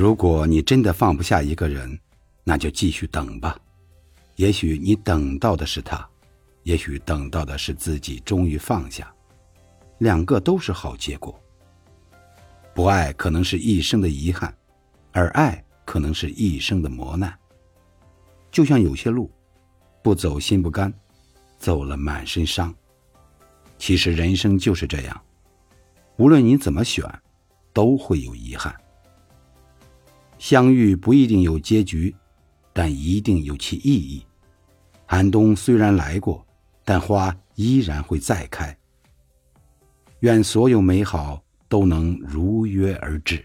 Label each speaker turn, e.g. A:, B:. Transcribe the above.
A: 如果你真的放不下一个人，那就继续等吧。也许你等到的是他，也许等到的是自己终于放下，两个都是好结果。不爱可能是一生的遗憾，而爱可能是一生的磨难。就像有些路，不走心不甘，走了满身伤。其实人生就是这样，无论你怎么选，都会有遗憾。相遇不一定有结局，但一定有其意义。寒冬虽然来过，但花依然会再开。愿所有美好都能如约而至。